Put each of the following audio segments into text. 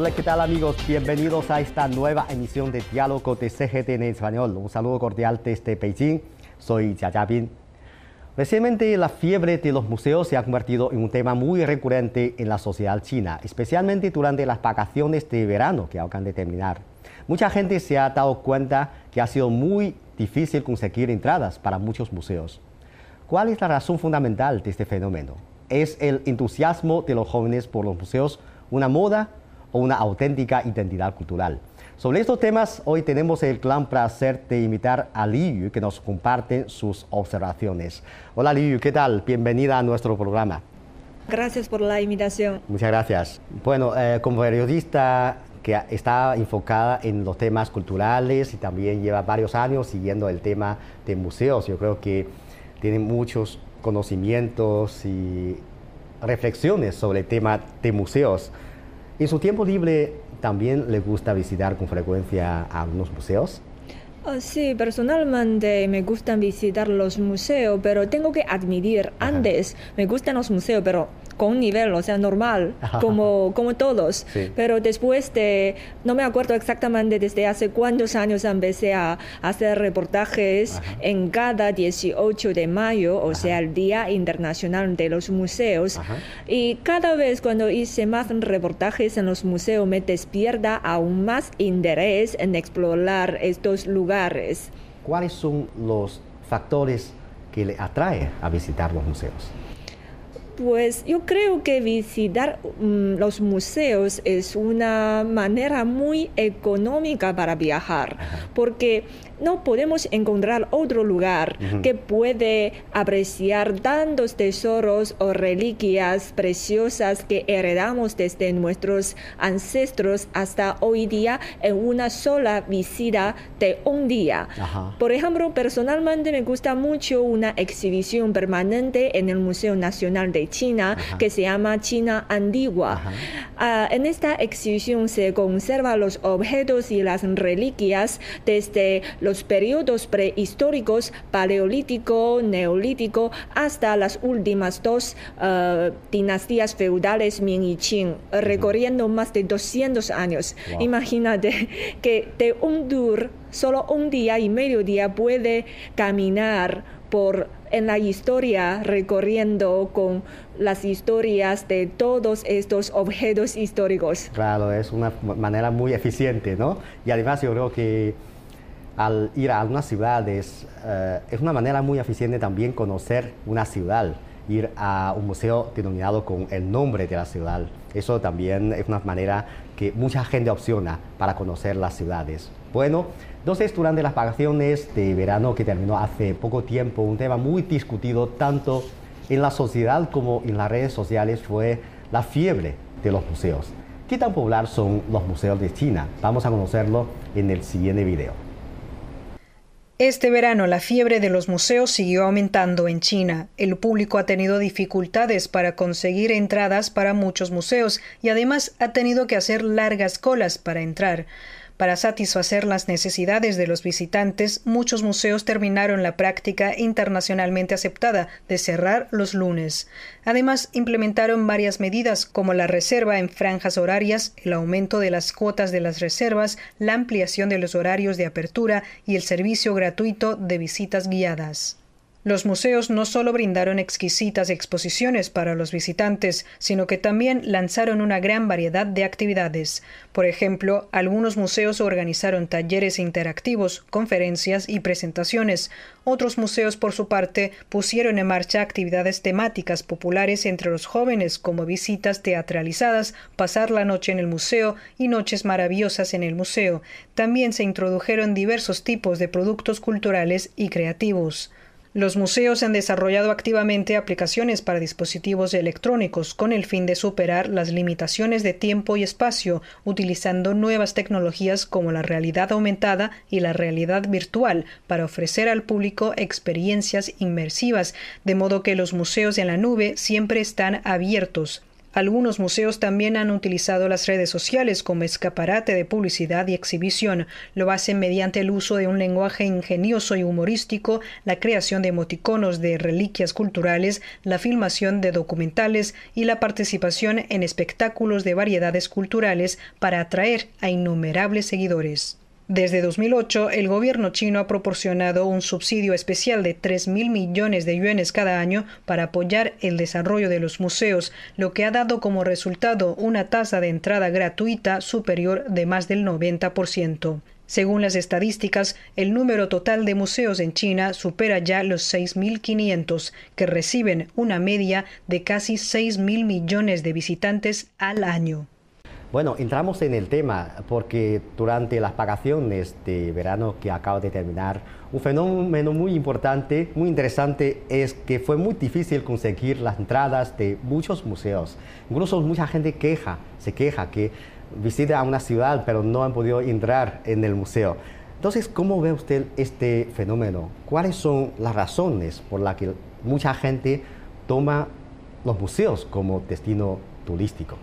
Hola, ¿qué tal amigos? Bienvenidos a esta nueva emisión de Diálogo de CGT en Español. Un saludo cordial desde Beijing. Soy Jia Bin. Recientemente la fiebre de los museos se ha convertido en un tema muy recurrente en la sociedad china, especialmente durante las vacaciones de verano que acaban de terminar. Mucha gente se ha dado cuenta que ha sido muy difícil conseguir entradas para muchos museos. ¿Cuál es la razón fundamental de este fenómeno? ¿Es el entusiasmo de los jóvenes por los museos una moda o una auténtica identidad cultural? Sobre estos temas, hoy tenemos el gran placer de invitar a Liu, que nos comparte sus observaciones. Hola Liu, ¿qué tal? Bienvenida a nuestro programa. Gracias por la invitación. Muchas gracias. Bueno, eh, como periodista que está enfocada en los temas culturales y también lleva varios años siguiendo el tema de museos, yo creo que tiene muchos conocimientos y reflexiones sobre el tema de museos. En su tiempo libre, ¿También le gusta visitar con frecuencia algunos museos? Ah, sí, personalmente me gustan visitar los museos, pero tengo que admitir, antes me gustan los museos, pero con un nivel, o sea, normal, como, como todos. Pero después de, no me acuerdo exactamente desde hace cuántos años empecé a hacer reportajes en cada 18 de mayo, o sea, el Día Internacional de los Museos. Y cada vez cuando hice más reportajes en los museos me despierta aún más interés en explorar estos lugares. ¿Cuáles son los factores que le atrae a visitar los museos? Pues yo creo que visitar mm, los museos es una manera muy económica para viajar, porque no podemos encontrar otro lugar que puede apreciar tantos tesoros o reliquias preciosas que heredamos desde nuestros ancestros hasta hoy día en una sola visita de un día. Por ejemplo, personalmente me gusta mucho una exhibición permanente en el Museo Nacional de China que se llama China Antigua. Ah, en esta exhibición se conservan los objetos y las reliquias desde los periodos prehistóricos, paleolítico, neolítico, hasta las últimas dos uh, dinastías feudales Ming y Qing, recorriendo más de 200 años. Imagínate que de un tour, solo un día y medio día puede caminar por en la historia recorriendo con las historias de todos estos objetos históricos. Claro, es una manera muy eficiente, ¿no? Y además yo creo que al ir a algunas ciudades eh, es una manera muy eficiente también conocer una ciudad, ir a un museo denominado con el nombre de la ciudad. Eso también es una manera que mucha gente opciona para conocer las ciudades. Bueno, entonces durante las vacaciones de verano que terminó hace poco tiempo, un tema muy discutido tanto en la sociedad como en las redes sociales fue la fiebre de los museos. ¿Qué tan popular son los museos de China? Vamos a conocerlo en el siguiente video. Este verano la fiebre de los museos siguió aumentando en China. El público ha tenido dificultades para conseguir entradas para muchos museos y además ha tenido que hacer largas colas para entrar. Para satisfacer las necesidades de los visitantes, muchos museos terminaron la práctica internacionalmente aceptada de cerrar los lunes. Además, implementaron varias medidas como la reserva en franjas horarias, el aumento de las cuotas de las reservas, la ampliación de los horarios de apertura y el servicio gratuito de visitas guiadas. Los museos no solo brindaron exquisitas exposiciones para los visitantes, sino que también lanzaron una gran variedad de actividades. Por ejemplo, algunos museos organizaron talleres interactivos, conferencias y presentaciones. Otros museos, por su parte, pusieron en marcha actividades temáticas populares entre los jóvenes, como visitas teatralizadas, pasar la noche en el museo y noches maravillosas en el museo. También se introdujeron diversos tipos de productos culturales y creativos. Los museos han desarrollado activamente aplicaciones para dispositivos electrónicos con el fin de superar las limitaciones de tiempo y espacio, utilizando nuevas tecnologías como la realidad aumentada y la realidad virtual para ofrecer al público experiencias inmersivas, de modo que los museos en la nube siempre están abiertos Algunos museos también han utilizado las redes sociales como escaparate de publicidad y exhibición. Lo hacen mediante el uso de un lenguaje ingenioso y humorístico, la creación de emoticonos de reliquias culturales, la filmación de documentales y la participación en espectáculos de variedades culturales para atraer a innumerables seguidores. Desde 2008, el gobierno chino ha proporcionado un subsidio especial de 3.000 millones de yuanes cada año para apoyar el desarrollo de los museos, lo que ha dado como resultado una tasa de entrada gratuita superior de más del 90%. Según las estadísticas, el número total de museos en China supera ya los 6.500, que reciben una media de casi 6.000 millones de visitantes al año. Bueno, entramos en el tema porque durante las vacaciones de verano que acaba de terminar, un fenómeno muy importante, muy interesante, es que fue muy difícil conseguir las entradas de muchos museos. Incluso mucha gente queja, se queja que visita a una ciudad pero no han podido entrar en el museo. Entonces, ¿cómo ve usted este fenómeno? ¿Cuáles son las razones por las que mucha gente toma los museos como destino turístico?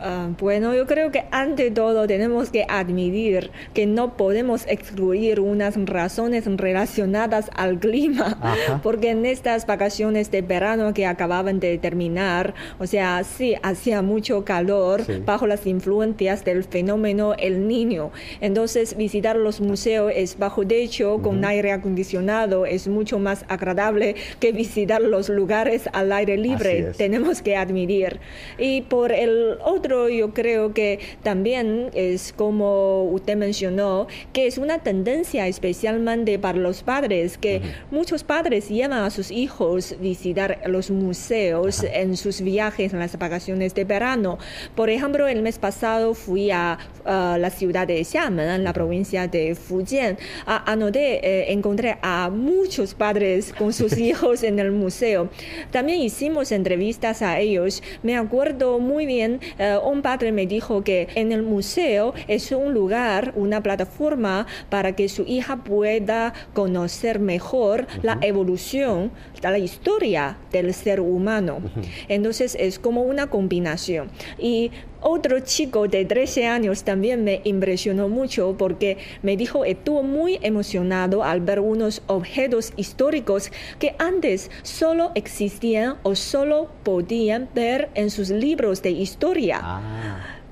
Ah, bueno, yo creo que ante todo tenemos que admitir que no podemos excluir unas razones relacionadas al clima, porque en estas vacaciones de verano que acababan de terminar, o sea, sí hacía mucho calor bajo las influencias del fenómeno El Niño. Entonces, visitar los museos es bajo techo con aire acondicionado es mucho más agradable que visitar los lugares al aire libre, tenemos que admitir. Y por el otro yo creo que también es como usted mencionó, que es una tendencia especialmente para los padres, que muchos padres llevan a sus hijos visitar los museos en sus viajes, en las vacaciones de verano. Por ejemplo, el mes pasado fui a, la ciudad de Xiamen, en la provincia de Fujian. A, anoté, eh, encontré a muchos padres con sus hijos en el museo. También hicimos entrevistas a ellos. Me acuerdo muy bien eh, un padre me dijo que en el museo es un lugar, una plataforma para que su hija pueda conocer mejor la evolución, la historia del ser humano. Entonces es como una combinación. Y otro chico de 13 años también me impresionó mucho porque me dijo estuvo muy emocionado al ver unos objetos históricos que antes solo existían o solo podían ver en sus libros de historia. Ah.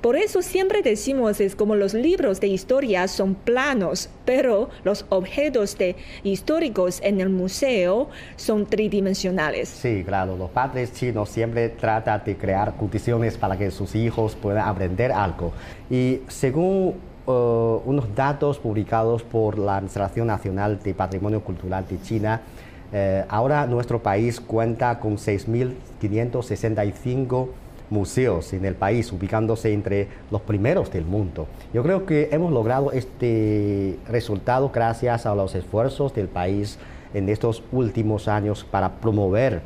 Por eso siempre decimos es como los libros de historia son planos, pero los objetos de históricos en el museo son tridimensionales. Sí, claro, los padres chinos siempre tratan de crear condiciones para que sus hijos puedan aprender algo. Y según uh, unos datos publicados por la Administración Nacional de Patrimonio Cultural de China, eh, ahora nuestro país cuenta con 6.565 museos en el país, ubicándose entre los primeros del mundo. Yo creo que hemos logrado este resultado gracias a los esfuerzos del país en estos últimos años para promover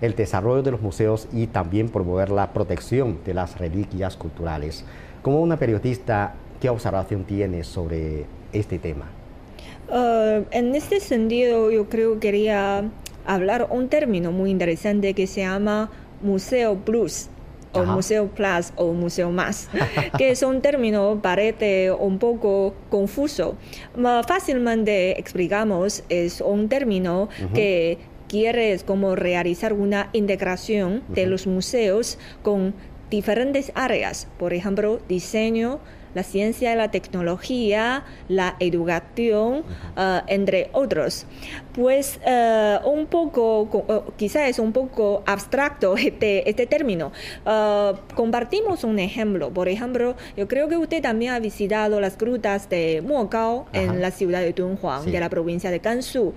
el desarrollo de los museos y también promover la protección de las reliquias culturales. Como una periodista, ¿qué observación tienes sobre este tema? Uh, en este sentido, yo creo que quería hablar un término muy interesante que se llama Museo Plus o Museo Plus o Museo Más, que es un término parece un poco confuso. Fácilmente explicamos, es un término que quiere como realizar una integración de los museos con diferentes áreas, por ejemplo, diseño, la ciencia la tecnología, la educación, ah, entre otros. Pues ah, un poco, uh, quizás es un poco abstracto este, este término. Compartimos un ejemplo. Por ejemplo, yo creo que usted también ha visitado las grutas de Mogao en la ciudad de Dunhuang, de la provincia de Gansu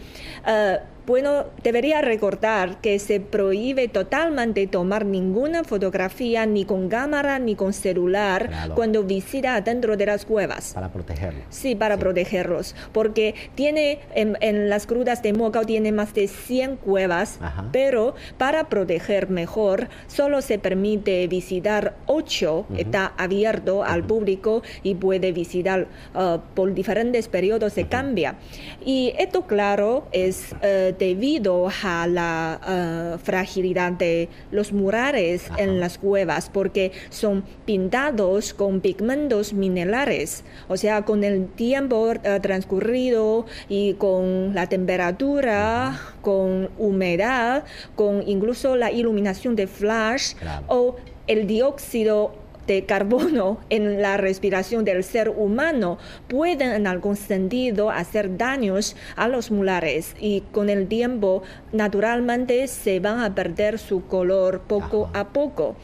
bueno, debería recordar que se prohíbe totalmente tomar ninguna fotografía ni con cámara ni con celular cuando visita dentro de las cuevas. Para protegerlos. Sí, para protegerlos. Porque tiene, en, las grutas de Mocao tiene más de 100 cuevas, pero para proteger mejor solo se permite visitar 8, está abierto al público y puede visitar uh, por diferentes periodos se cambia. Y esto, claro, es... Debido a la eh, fragilidad de los murales en las cuevas, porque son pintados con pigmentos minerales, o sea, con el tiempo transcurrido y con la temperatura, con humedad, con incluso la iluminación de flash o el dióxido de carbono en la respiración del ser humano pueden en algún sentido hacer daños a los mulares y con el tiempo naturalmente se van a perder su color poco a poco.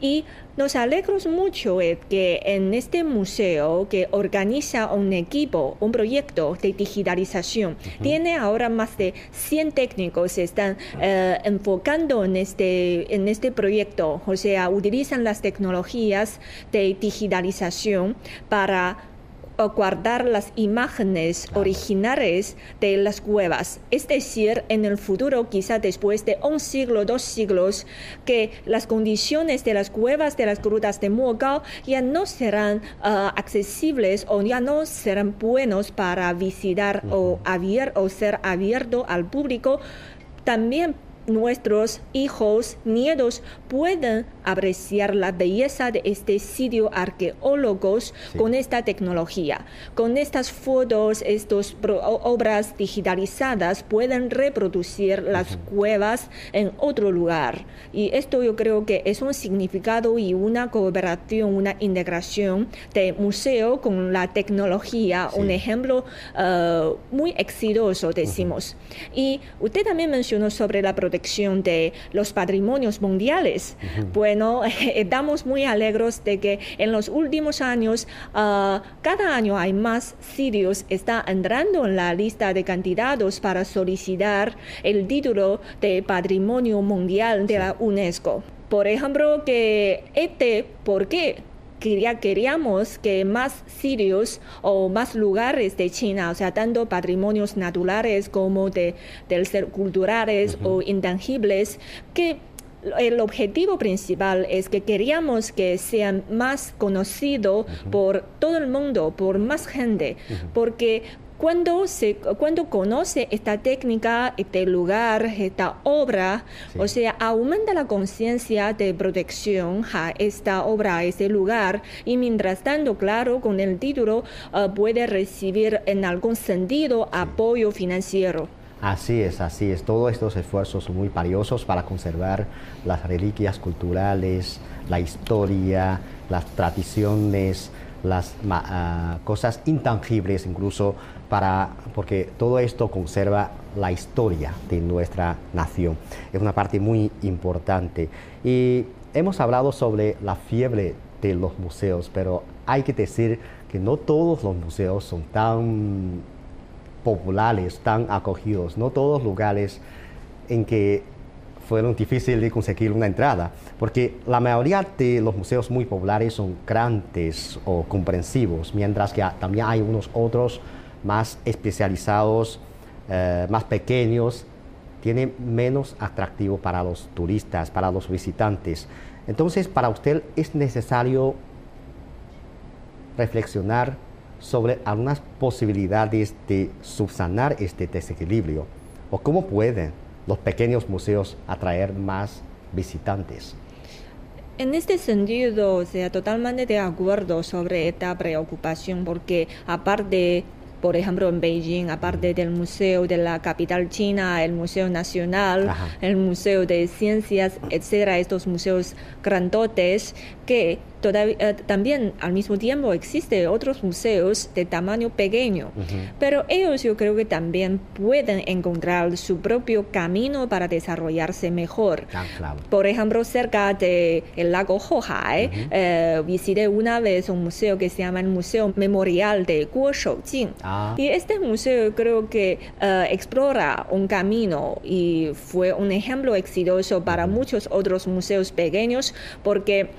Y nos alegramos mucho que en este museo que organiza un equipo, un proyecto de digitalización, tiene ahora más de 100 técnicos que están eh, enfocando en este, en este proyecto, o sea, utilizan las tecnologías de digitalización para guardar las imágenes originales de las cuevas. Es decir, en el futuro, quizá después de un siglo, dos siglos, que las condiciones de las cuevas de las grutas de Mogao ya no serán ah, accesibles o ya no serán buenos para visitar o, o ser abierto al público. También nuestros hijos, nietos pueden apreciar la belleza de este sitio arqueólogos con esta tecnología. Con estas fotos, estas obras digitalizadas pueden reproducir las cuevas en otro lugar. Y esto yo creo que es un significado y una cooperación, una integración de museo con la tecnología, un ejemplo uh, muy exitoso, decimos. Y usted también mencionó sobre la protección de los patrimonios mundiales. Bueno, estamos muy alegres de que en los últimos años, uh, cada año hay más sitios está entrando en la lista de candidatos para solicitar el título de Patrimonio Mundial de la UNESCO. Por ejemplo, que este, ¿por qué? Queríamos que más sitios o más lugares de China, o sea, tanto patrimonios naturales como de, del ser culturales o intangibles, que el objetivo principal es que queríamos que sean más conocidos por todo el mundo, por más gente, porque cuando, se, cuando conoce esta técnica, este lugar, esta obra, o sea, aumenta la conciencia de protección a esta obra, a este lugar, y mientras tanto, claro, con el título ah, puede recibir en algún sentido apoyo financiero. Así es, así es. Todos estos esfuerzos son muy valiosos para conservar las reliquias culturales, la historia, las tradiciones, las ah, cosas intangibles incluso porque todo esto conserva la historia de nuestra nación. Es una parte muy importante. Y hemos hablado sobre la fiebre de los museos, pero hay que decir que no todos los museos son tan populares, tan acogidos, no todos lugares en que fueron difíciles de conseguir una entrada, porque la mayoría de los museos muy populares son grandes o comprensivos, mientras que también hay unos otros más especializados, eh, más pequeños, tienen menos atractivo para los turistas, para los visitantes. Entonces, para usted es necesario reflexionar sobre algunas posibilidades de subsanar este desequilibrio o cómo pueden los pequeños museos atraer más visitantes. En este sentido, o sea, totalmente de acuerdo sobre esta preocupación, porque aparte por ejemplo, en Beijing, aparte del Museo de la Capital China, el Museo Nacional, el Museo de Ciencias, etcétera, estos museos grandotes que todavía, eh, también al mismo tiempo existen otros museos de tamaño pequeño, pero ellos yo creo que también pueden encontrar su propio camino para desarrollarse mejor. Por ejemplo, cerca del el lago Hohai, eh, visité una vez un museo que se llama el Museo Memorial de Guo Shoujing. Ah. Y este museo creo que eh, explora un camino y fue un ejemplo exitoso para muchos otros museos pequeños porque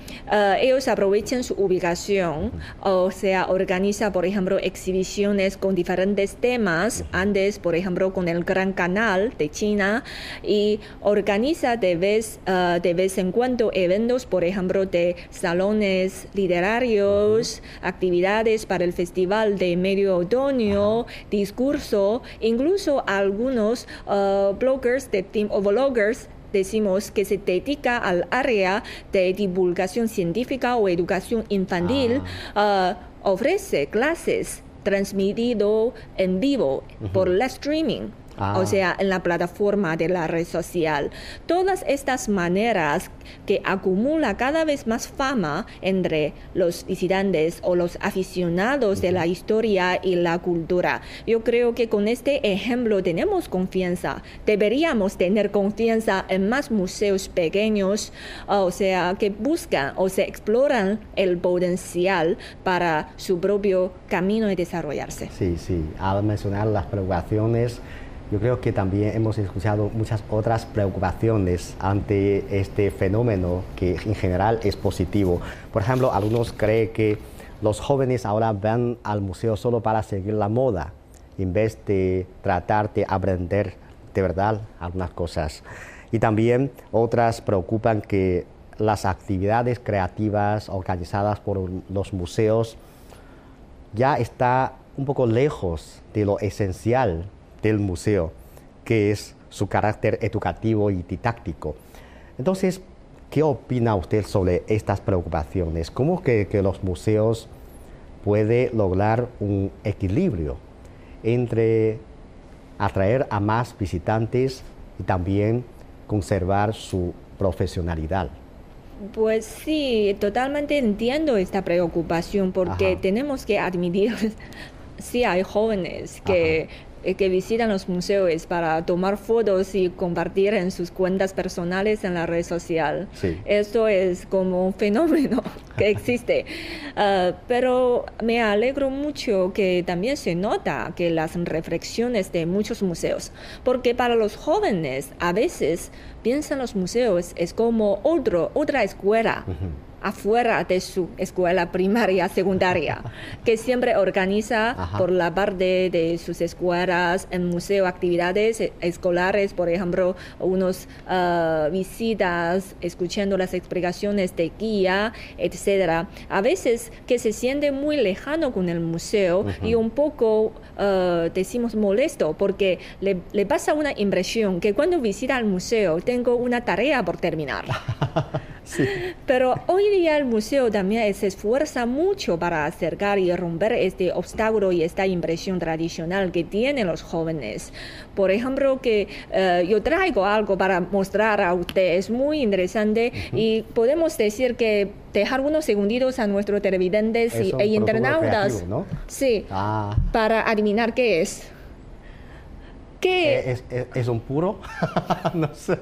ellos aprovechen su ubicación, o sea, organiza, por ejemplo, exhibiciones con diferentes temas, antes, por ejemplo, con el Gran Canal de China, y organiza de vez, ah, de vez en cuando eventos, por ejemplo, de salones literarios, actividades para el Festival de Medio Otoño, discurso, incluso algunos uh, bloggers de team o bloggers decimos que se dedica al área de divulgación científica o educación infantil, uh, ofrece clases transmitido en vivo por la streaming Ah. o sea, en la plataforma de la red social. Todas estas maneras que acumula cada vez más fama entre los visitantes o los aficionados de la historia y la cultura. Yo creo que con este ejemplo tenemos confianza. Deberíamos tener confianza en más museos pequeños, o sea, que buscan o se exploran el potencial para su propio camino de desarrollarse. Sí, sí. Al mencionar las preocupaciones, yo creo que también hemos escuchado muchas otras preocupaciones ante este fenómeno que en general es positivo. Por ejemplo, algunos creen que los jóvenes ahora van al museo solo para seguir la moda, en vez de tratar de aprender de verdad algunas cosas. Y también otras preocupan que las actividades creativas organizadas por los museos ya está un poco lejos de lo esencial del museo, que es su carácter educativo y didáctico. Entonces, ¿qué opina usted sobre estas preocupaciones? ¿Cómo que, que los museos pueden lograr un equilibrio entre atraer a más visitantes y también conservar su profesionalidad? Pues sí, totalmente entiendo esta preocupación porque Ajá. tenemos que admitir, sí hay jóvenes que, que visitan los museos para tomar fotos y compartir en sus cuentas personales en la red social. Sí. Esto es como un fenómeno que existe. Ah, pero me alegro mucho que también se nota que las reflexiones de muchos museos, porque para los jóvenes a veces piensan los museos es como otro, otra escuela. Afuera de su escuela primaria, secundaria, que siempre organiza Ajá. por la parte de sus escuelas, en museo, actividades eh, escolares, por ejemplo, unos ah, visitas, escuchando las explicaciones de guía, etcétera. A veces que se siente muy lejano con el museo y un poco ah, decimos molesto porque le, le pasa una impresión que cuando visita el museo tengo una tarea por terminar. Sí. Pero hoy día el museo también se esfuerza mucho para acercar y romper este obstáculo y esta impresión tradicional que tienen los jóvenes. Por ejemplo, que eh, yo traigo algo para mostrar a usted, es muy interesante y podemos decir que dejar unos segunditos a nuestros televidentes Es y, e internautas. creativo, ¿no? Sí, Ah, para adivinar qué es. ¿Qué? ¿es, es, es un puro? no sé.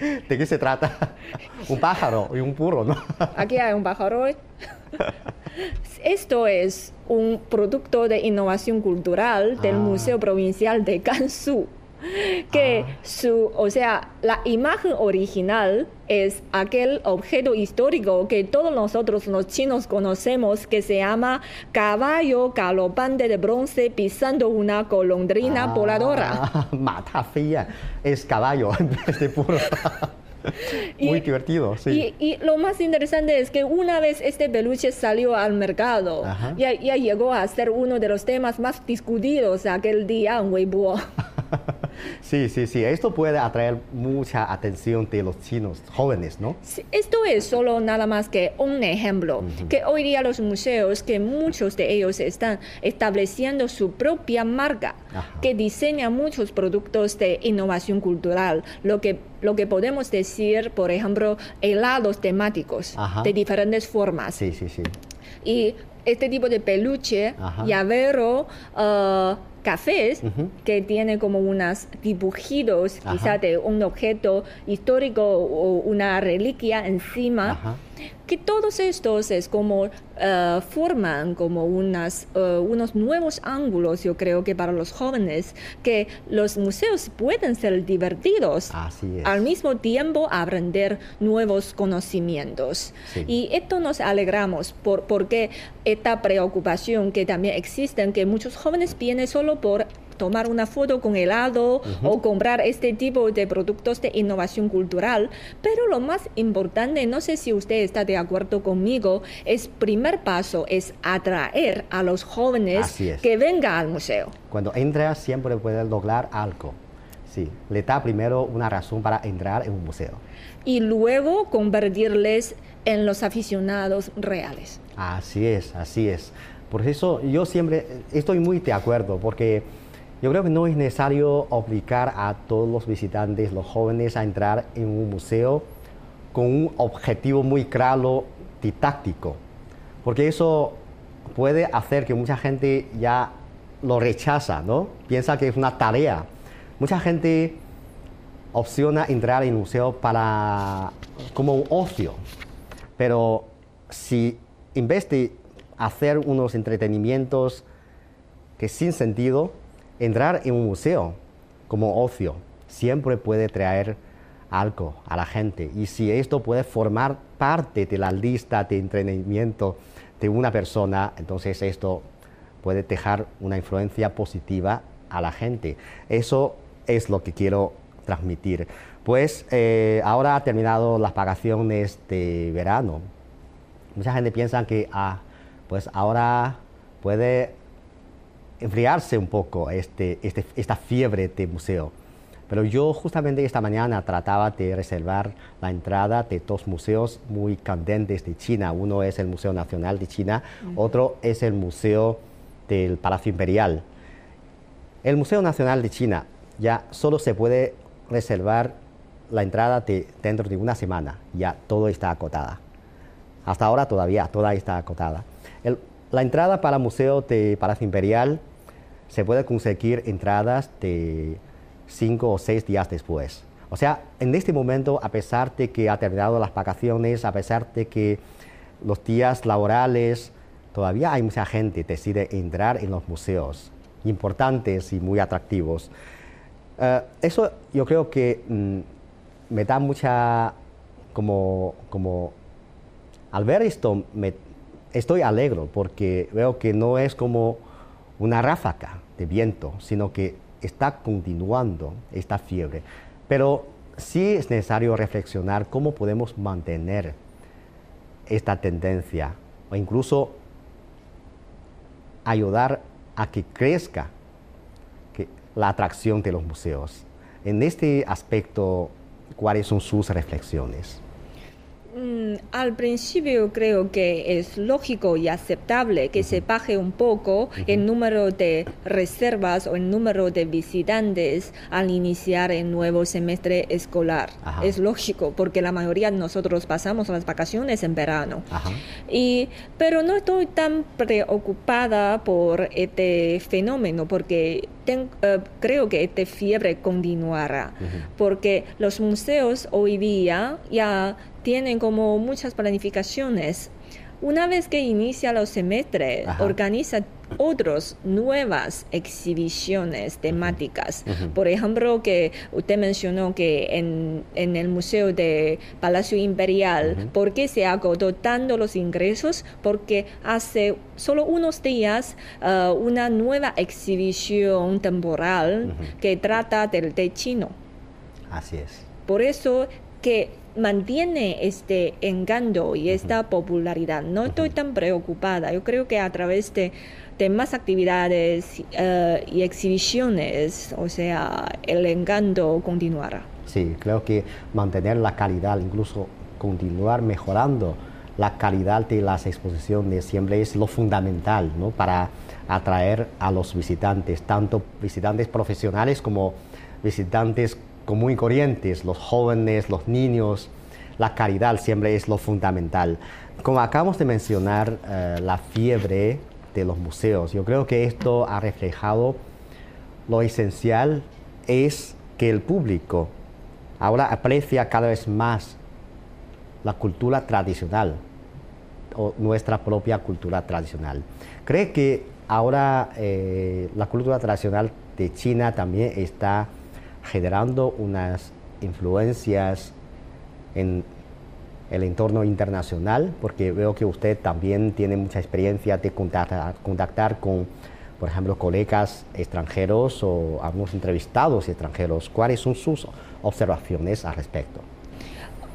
¿De qué se trata? Un pájaro y un puro, ¿no? Aquí hay un pájaro. Esto es un producto de innovación cultural del Ah. Museo Provincial de Gansu. Que Ah. su, o sea, la imagen original es aquel objeto histórico que todos nosotros los chinos conocemos que se llama caballo galopante de bronce pisando una golondrina voladora. Ah, Mata fea. Es caballo vez de puro. Muy Y- divertido, sí. Y, y lo más interesante es que una vez este peluche salió al mercado, ya, ya llegó a ser uno de los temas más discutidos aquel día en Weibo. Sí, sí, sí. Esto puede atraer mucha atención de los chinos jóvenes, ¿no? Sí, Esto es solo nada más que un ejemplo, que hoy día los museos, que muchos de ellos están estableciendo su propia marca, Ajá. que diseña muchos productos de innovación cultural, lo que, lo que podemos decir, por ejemplo, helados temáticos Ajá. de diferentes formas. Sí, sí, sí. Y este tipo de peluche, Ajá. llavero, uh, cafés, que tiene como unos dibujitos, Ajá. quizá de un objeto histórico o una reliquia encima, Ajá. Que todos estos es como uh, forman como unas, uh, unos nuevos ángulos, yo creo que para los jóvenes, que los museos pueden ser divertidos Así es. al mismo tiempo aprender nuevos conocimientos. Sí. Y esto nos alegramos por, porque esta preocupación que también existe, que muchos jóvenes vienen solo por tomar una foto con helado o comprar este tipo de productos de innovación cultural. Pero lo más importante, no sé si usted está de acuerdo conmigo, es primer paso es atraer a los jóvenes que vengan al museo. Cuando entra siempre puede lograr algo. Sí, le da primero una razón para entrar en un museo. Y luego convertirles en los aficionados reales. Así es, así es. Por eso yo siempre estoy muy de acuerdo, porque yo creo que no es necesario obligar a todos los visitantes, los jóvenes, a entrar en un museo con un objetivo muy claro, didáctico, porque eso puede hacer que mucha gente ya lo rechaza, ¿no? Piensa que es una tarea. Mucha gente opciona entrar en un museo para como un ocio, pero si en vez de hacer unos entretenimientos que sin sentido, entrar en un museo como ocio siempre puede traer algo a la gente. Y si esto puede formar parte de la lista de entretenimiento de una persona, entonces esto puede dejar una influencia positiva a la gente. Eso es lo que quiero transmitir. Pues eh, ahora ha terminado las vacaciones de verano. Mucha gente piensa que ah, pues ahora puede enfriarse un poco este, este, esta fiebre de museo. Pero yo justamente esta mañana trataba de reservar la entrada de dos museos muy candentes de China. Uno es el Museo Nacional de China, otro es el Museo del Palacio Imperial. El Museo Nacional de China ya solo se puede reservar la entrada de, dentro de una semana, ya todo está acotada. Hasta ahora todavía toda está acotada. La entrada para el Museo de Palacio Imperial se puede conseguir entradas de cinco o seis días después. O sea, en este momento, a pesar de que ha terminado las vacaciones, a pesar de que los días laborales, todavía hay mucha gente que decide entrar en los museos importantes y muy atractivos. Eh, eso yo creo que mm, me da mucha, como, como, al ver esto, me, estoy alegro porque veo que no es como una ráfaga de viento, sino que está continuando esta fiebre. Pero sí es necesario reflexionar cómo podemos mantener esta tendencia o incluso ayudar a que crezca la atracción de los museos. En este aspecto, ¿cuáles son sus reflexiones? Mm, al principio creo que es lógico y aceptable que se baje un poco el número de reservas o el número de visitantes al iniciar el nuevo semestre escolar. Es lógico porque la mayoría de nosotros pasamos las vacaciones en verano. Y, pero no estoy tan preocupada por este fenómeno porque eh, creo que esta fiebre continuará porque los museos hoy día ya tienen como muchas planificaciones. Una vez que inicia los semestres, organiza otras nuevas exhibiciones temáticas. Por ejemplo, que usted mencionó que en, el Museo de Palacio Imperial, ¿por qué se agotó tanto los ingresos? Porque hace solo unos días uh, una nueva exhibición temporal que trata del té chino. Así es. Por eso que mantiene este encanto y esta popularidad. No estoy tan preocupada. Yo creo que a través de, más actividades eh, y exhibiciones, o sea, el encanto continuará. Sí, creo que mantener la calidad, incluso continuar mejorando la calidad de las exposiciones siempre es lo fundamental ¿no? para atraer a los visitantes, tanto visitantes profesionales como visitantes muy corrientes, los jóvenes, los niños, la caridad siempre es lo fundamental. Como acabamos de mencionar, eh, la fiebre de los museos, yo creo que esto ha reflejado lo esencial es que el público ahora aprecia cada vez más la cultura tradicional o nuestra propia cultura tradicional. Cree que ahora eh, la cultura tradicional de China también está generando unas influencias en el entorno internacional, porque veo que usted también tiene mucha experiencia de contactar, con por ejemplo, colegas extranjeros o algunos entrevistados extranjeros, ¿cuáles son sus observaciones al respecto?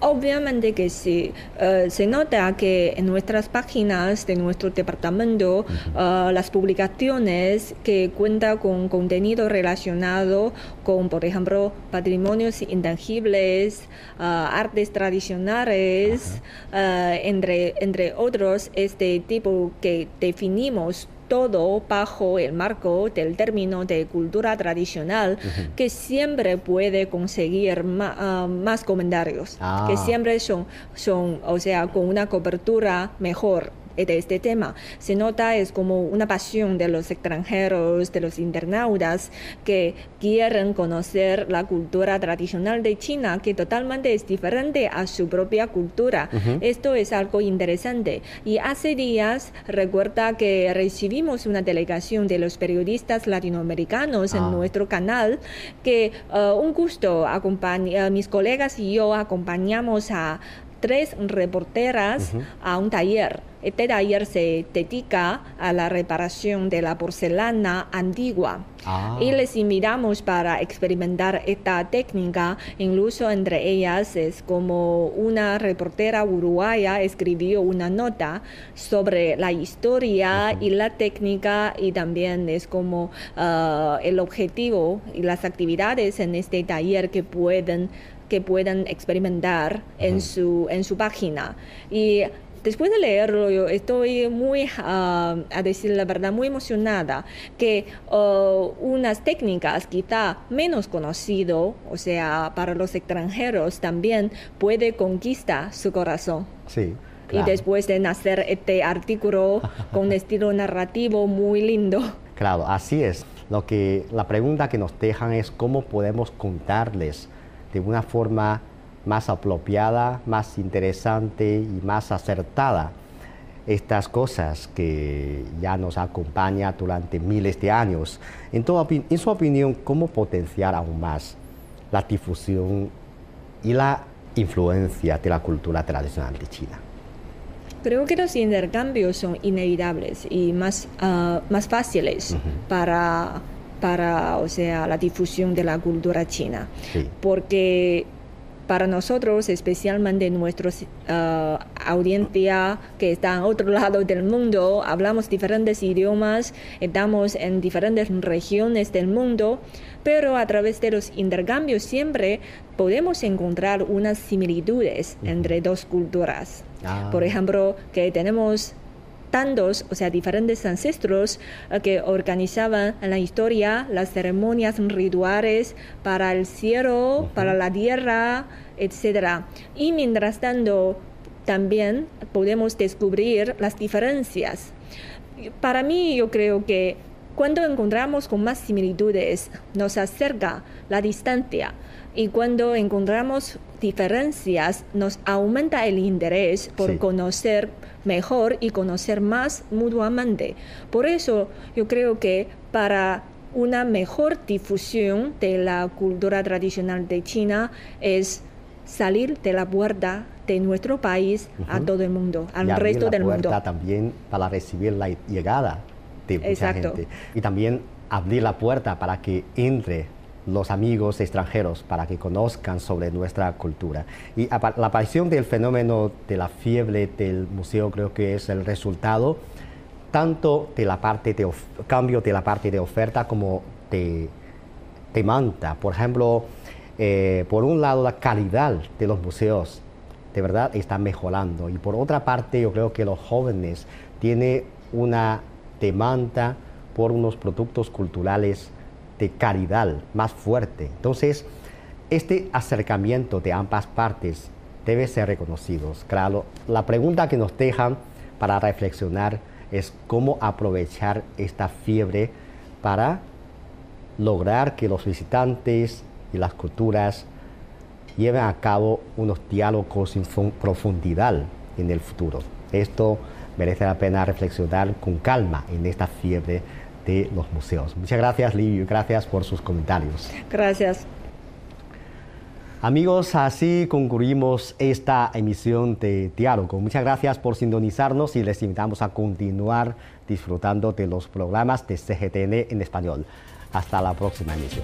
Obviamente que sí. Eh, se nota que en nuestras páginas de nuestro departamento, eh, las publicaciones que cuentan con contenido relacionado con, por ejemplo, patrimonios intangibles, eh, artes tradicionales, entre, entre otros, este tipo que definimos todo bajo el marco del término de cultura tradicional, que siempre puede conseguir ah, más comentarios, que ah. siempre son, son, o sea, con una cobertura mejor de este tema. Se nota es como una pasión de los extranjeros, de los internautas que quieren conocer la cultura tradicional de China, que totalmente es diferente a su propia cultura. Esto es algo interesante. Y hace días recuerda que recibimos una delegación de los periodistas latinoamericanos en ah. nuestro canal, que uh, un gusto acompaña, mis colegas y yo acompañamos a tres reporteras a un taller. Este taller se dedica a la reparación de la porcelana antigua. Ah. Y les invitamos para experimentar esta técnica. Incluso entre ellas es como una reportera uruguaya escribió una nota sobre la historia y la técnica y también es como ah, el objetivo y las actividades en este taller que pueden que puedan experimentar en, su, en su página. Y después de leerlo, yo estoy muy, ah, a decir la verdad, muy emocionada que oh, unas técnicas quizá menos conocido, o sea, para los extranjeros también puede conquistar su corazón. Sí. Y después de nacer este artículo con estilo narrativo muy lindo. Claro, así es. Lo que la pregunta que nos dejan es cómo podemos contarles de una forma más apropiada, más interesante y más acertada estas cosas que ya nos acompañan durante miles de años. En, en su opinión, ¿cómo potenciar aún más la difusión y la influencia de la cultura tradicional de China? Creo que los intercambios son inevitables y más, ah, más fáciles para para, o sea, la difusión de la cultura china. Porque para nosotros, especialmente nuestra uh, audiencia que está en otro lado del mundo, hablamos diferentes idiomas, estamos en diferentes regiones del mundo, pero a través de los intercambios siempre podemos encontrar unas similitudes entre dos culturas. Ah. Por ejemplo, que tenemos tantos, o sea, diferentes ancestros eh, que organizaban en la historia las ceremonias rituales para el cielo, para la tierra, etc. Y mientras tanto, también podemos descubrir las diferencias. Para mí, yo creo que cuando encontramos con más similitudes, nos acerca la distancia y cuando encontramos diferencias, nos aumenta el interés por conocer mejor y conocer más mutuamente. Por eso yo creo que para una mejor difusión de la cultura tradicional de China es salir de la puerta de nuestro país a todo el mundo, al resto del mundo. También para recibir la llegada de mucha gente. Y también abrir la puerta para que entre los amigos extranjeros para que conozcan sobre nuestra cultura. Y la aparición del fenómeno de la fiebre del museo creo que es el resultado tanto de la parte de cambio de la parte de oferta como de demanda. Por ejemplo, eh, por un lado la calidad de los museos de verdad está mejorando y por otra parte yo creo que los jóvenes tienen una demanda por unos productos culturales de caridad más fuerte. Entonces, este acercamiento de ambas partes debe ser reconocido. Claro, la pregunta que nos dejan para reflexionar es cómo aprovechar esta fiebre para lograr que los visitantes y las culturas lleven a cabo unos diálogos en profundidad en el futuro. Esto merece la pena reflexionar con calma en esta fiebre de los museos. Muchas gracias, Livio, gracias por sus comentarios. Gracias. Amigos, así concluimos esta emisión de Diálogo. Muchas gracias por sintonizarnos y les invitamos a continuar disfrutando de los programas de CGTN en español. Hasta la próxima emisión.